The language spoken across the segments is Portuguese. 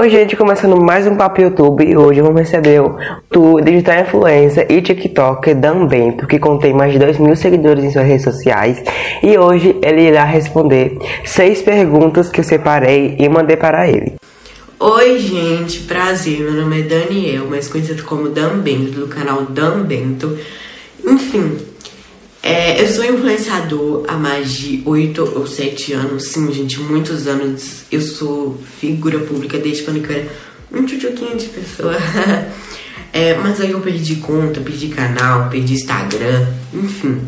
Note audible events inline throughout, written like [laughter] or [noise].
Oi, gente, começando mais um Papo YouTube e hoje vamos receber o digital influencer e TikToker Dan Bento, que contém mais de 2 mil seguidores em suas redes sociais e hoje ele irá responder seis perguntas que eu separei e mandei para ele. Oi, gente, prazer, meu nome é Daniel, mais conhecido como Dan Bento, do canal Dan Bento. Enfim, é, eu sou influenciador há mais de 8 ou 7 anos, sim, gente, muitos anos. Eu sou figura pública desde quando eu era um tchutchuquinho de pessoa. [laughs] é, mas aí eu perdi conta, perdi canal, perdi Instagram, enfim.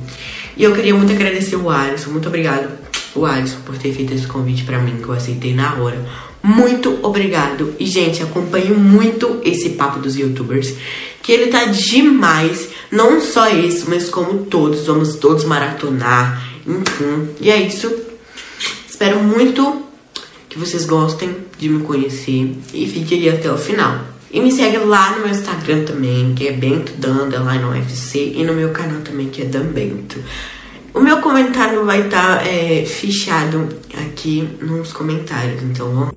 E eu queria muito agradecer o Alisson, muito obrigado, o Alisson, por ter feito esse convite para mim, que eu aceitei na hora. Muito obrigado. E, gente, acompanho muito esse papo dos youtubers. Que ele tá demais. Não só esse, mas como todos. Vamos todos maratonar. Enfim. E é isso. Espero muito que vocês gostem de me conhecer. E fique aí até o final. E me segue lá no meu Instagram também, que é Bento Danda, lá no UFC. E no meu canal também, que é Dan Bento. O meu comentário vai estar tá, é, fichado aqui nos comentários, então vamos.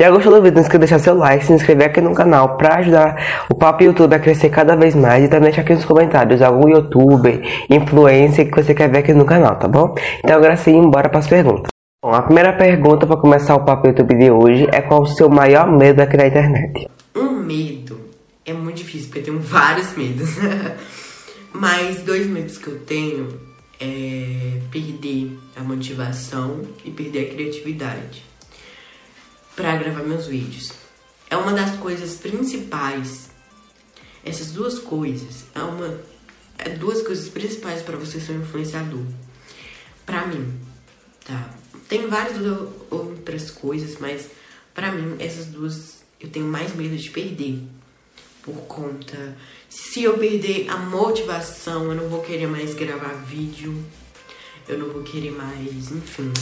Já gostou do vídeo? Não esqueça de deixar seu like, se inscrever aqui no canal para ajudar o Papo YouTube a crescer cada vez mais e também deixar aqui nos comentários algum youtuber, influencer que você quer ver aqui no canal, tá bom? Então agora sim, bora para as perguntas. Bom, a primeira pergunta para começar o Papo YouTube de hoje é qual o seu maior medo aqui na internet? Um medo é muito difícil porque eu tenho vários medos. [laughs] Mas dois medos que eu tenho é, perder a motivação e perder a criatividade para gravar meus vídeos. É uma das coisas principais. Essas duas coisas é uma é duas coisas principais para você ser um influenciador. Para mim, tá? Tem várias outras coisas, mas para mim essas duas eu tenho mais medo de perder por conta. Se eu perder a motivação, eu não vou querer mais gravar vídeo, eu não vou querer mais, enfim.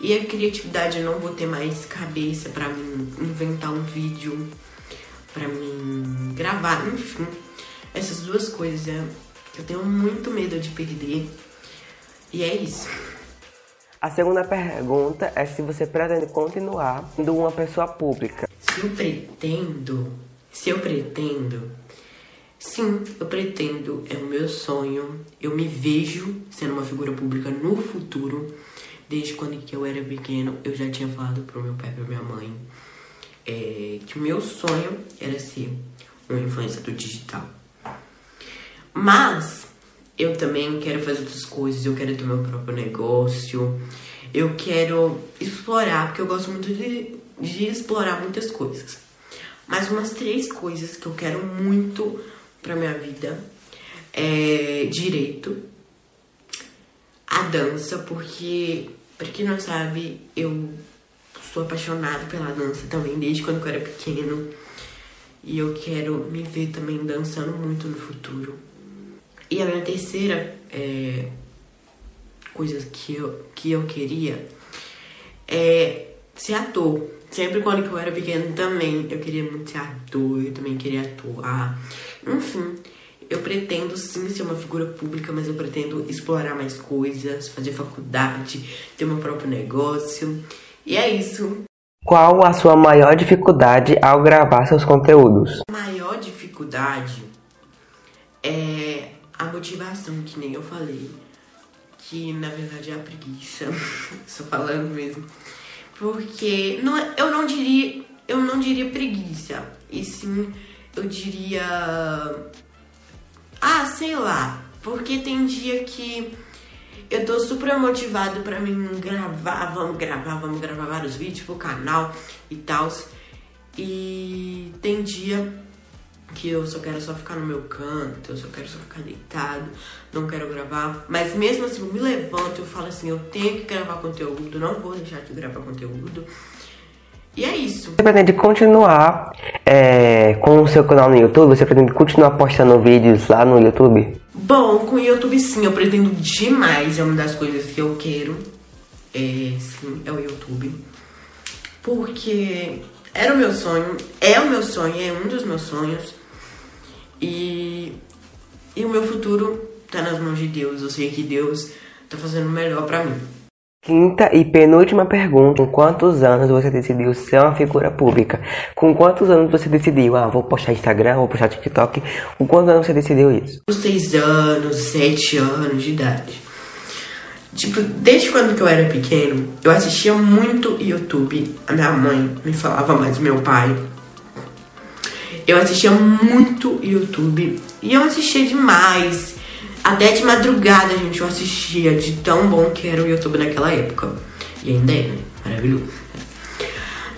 E a criatividade, eu não vou ter mais cabeça para mim inventar um vídeo, para mim gravar, enfim. Essas duas coisas é, eu tenho muito medo de perder. E é isso. A segunda pergunta é se você pretende continuar sendo uma pessoa pública. Se eu pretendo se eu pretendo, sim, eu pretendo, é o meu sonho. Eu me vejo sendo uma figura pública no futuro. Desde quando eu era pequeno, eu já tinha falado pro meu pai e pra minha mãe é, que o meu sonho era ser um influenciador digital. Mas eu também quero fazer outras coisas, eu quero ter meu próprio negócio, eu quero explorar, porque eu gosto muito de, de explorar muitas coisas. Mas umas três coisas que eu quero muito pra minha vida é direito, a dança, porque, pra quem não sabe, eu sou apaixonada pela dança também, desde quando eu era pequeno. E eu quero me ver também dançando muito no futuro. E a minha terceira é, coisa que eu, que eu queria é ser ator. Sempre quando eu era pequeno também, eu queria muito ser ator, eu também queria atuar. Enfim, eu pretendo sim ser uma figura pública, mas eu pretendo explorar mais coisas, fazer faculdade, ter meu próprio negócio. E é isso. Qual a sua maior dificuldade ao gravar seus conteúdos? A maior dificuldade é a motivação, que nem eu falei. Que na verdade é a preguiça. [laughs] Estou falando mesmo. Porque não, é, eu não diria, eu não diria preguiça, e sim eu diria ah, sei lá, porque tem dia que eu tô super motivado para mim gravar, vamos gravar, vamos gravar vários vídeos pro canal e tal. E tem dia que eu só quero só ficar no meu canto, eu só quero só ficar deitado, não quero gravar. Mas mesmo assim, eu me levanto, eu falo assim, eu tenho que gravar conteúdo, não vou deixar de gravar conteúdo. E é isso. Você pretende continuar é, com o seu canal no YouTube? Você pretende continuar postando vídeos lá no YouTube? Bom, com o YouTube sim, eu pretendo demais. É uma das coisas que eu quero. É, sim, é o YouTube. Porque era o meu sonho, é o meu sonho, é um dos meus sonhos. E, e o meu futuro tá nas mãos de Deus. Eu sei que Deus tá fazendo o melhor para mim. Quinta e penúltima pergunta: Com quantos anos você decidiu ser uma figura pública? Com quantos anos você decidiu? Ah, vou postar Instagram, vou postar TikTok. Com quantos anos você decidiu isso? Seis anos, sete anos de idade. Tipo, desde quando que eu era pequeno, eu assistia muito YouTube. A minha mãe me falava mais, meu pai. Eu assistia muito YouTube. E eu assistia demais. Até de madrugada, gente, eu assistia de tão bom que era o YouTube naquela época. E ainda é, né? Maravilhoso.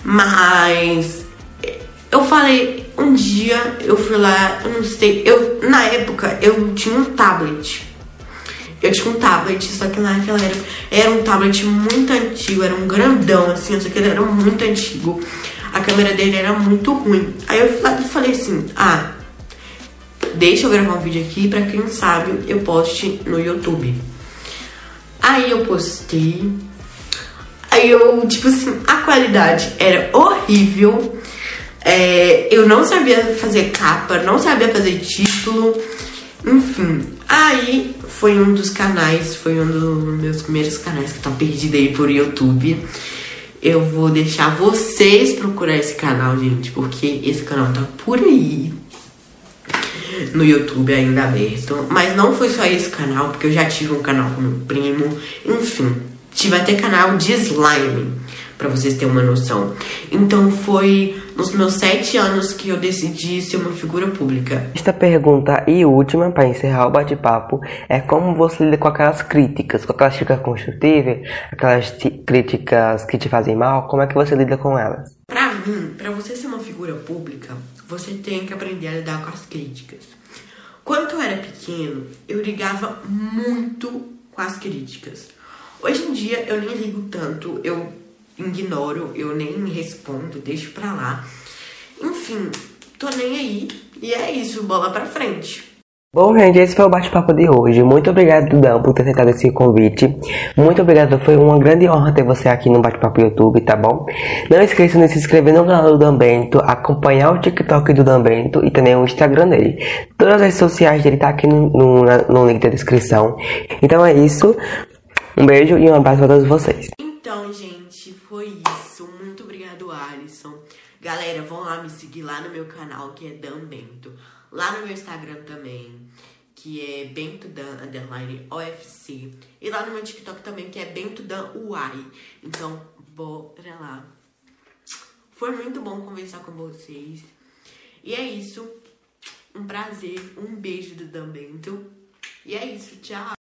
Mas eu falei, um dia eu fui lá, eu não sei, eu na época eu tinha um tablet. Eu tinha um tablet, só que naquela época era um tablet muito antigo, era um grandão assim, só que ele era muito antigo. A câmera dele era muito ruim. Aí eu falei assim, ah, deixa eu gravar um vídeo aqui pra quem sabe eu poste no YouTube. Aí eu postei. Aí eu, tipo assim, a qualidade era horrível. É, eu não sabia fazer capa, não sabia fazer título. Enfim, aí foi um dos canais, foi um dos meus primeiros canais que tá perdido aí por YouTube. Eu vou deixar vocês procurar esse canal, gente, porque esse canal tá por aí no YouTube ainda aberto. Mas não foi só esse canal, porque eu já tive um canal com meu primo. Enfim, tive até canal de slime, para vocês terem uma noção. Então foi nos meus sete anos que eu decidi ser uma figura pública. Esta pergunta e última, para encerrar o bate-papo, é como você lida com aquelas críticas, com aquelas críticas construtivas, aquelas críticas que te fazem mal, como é que você lida com elas? Pra mim, pra você ser uma figura pública, você tem que aprender a lidar com as críticas. Quando eu era pequeno, eu ligava muito com as críticas. Hoje em dia eu nem ligo tanto, eu ignoro, eu nem respondo, deixo pra lá. Enfim, tô nem aí. E é isso, bola pra frente. Bom, gente, esse foi o bate-papo de hoje. Muito obrigado, Dudão, por ter aceitado esse convite. Muito obrigado, foi uma grande honra ter você aqui no Bate-Papo YouTube, tá bom? Não esqueça de se inscrever no canal do Dambento, acompanhar o TikTok do Dambento e também o Instagram dele. Todas as redes sociais dele tá aqui no, no, no link da descrição. Então é isso. Um beijo e um abraço para todos vocês. Então, gente, foi isso. Muito obrigado, Alisson. Galera, vão lá me seguir lá no meu canal, que é Dambento. Lá no meu Instagram também, que é bentodan, underline, OFC. E lá no meu TikTok também, que é bentodan, uai. Então, bora lá. Foi muito bom conversar com vocês. E é isso. Um prazer. Um beijo do Dan Bento. E é isso. Tchau.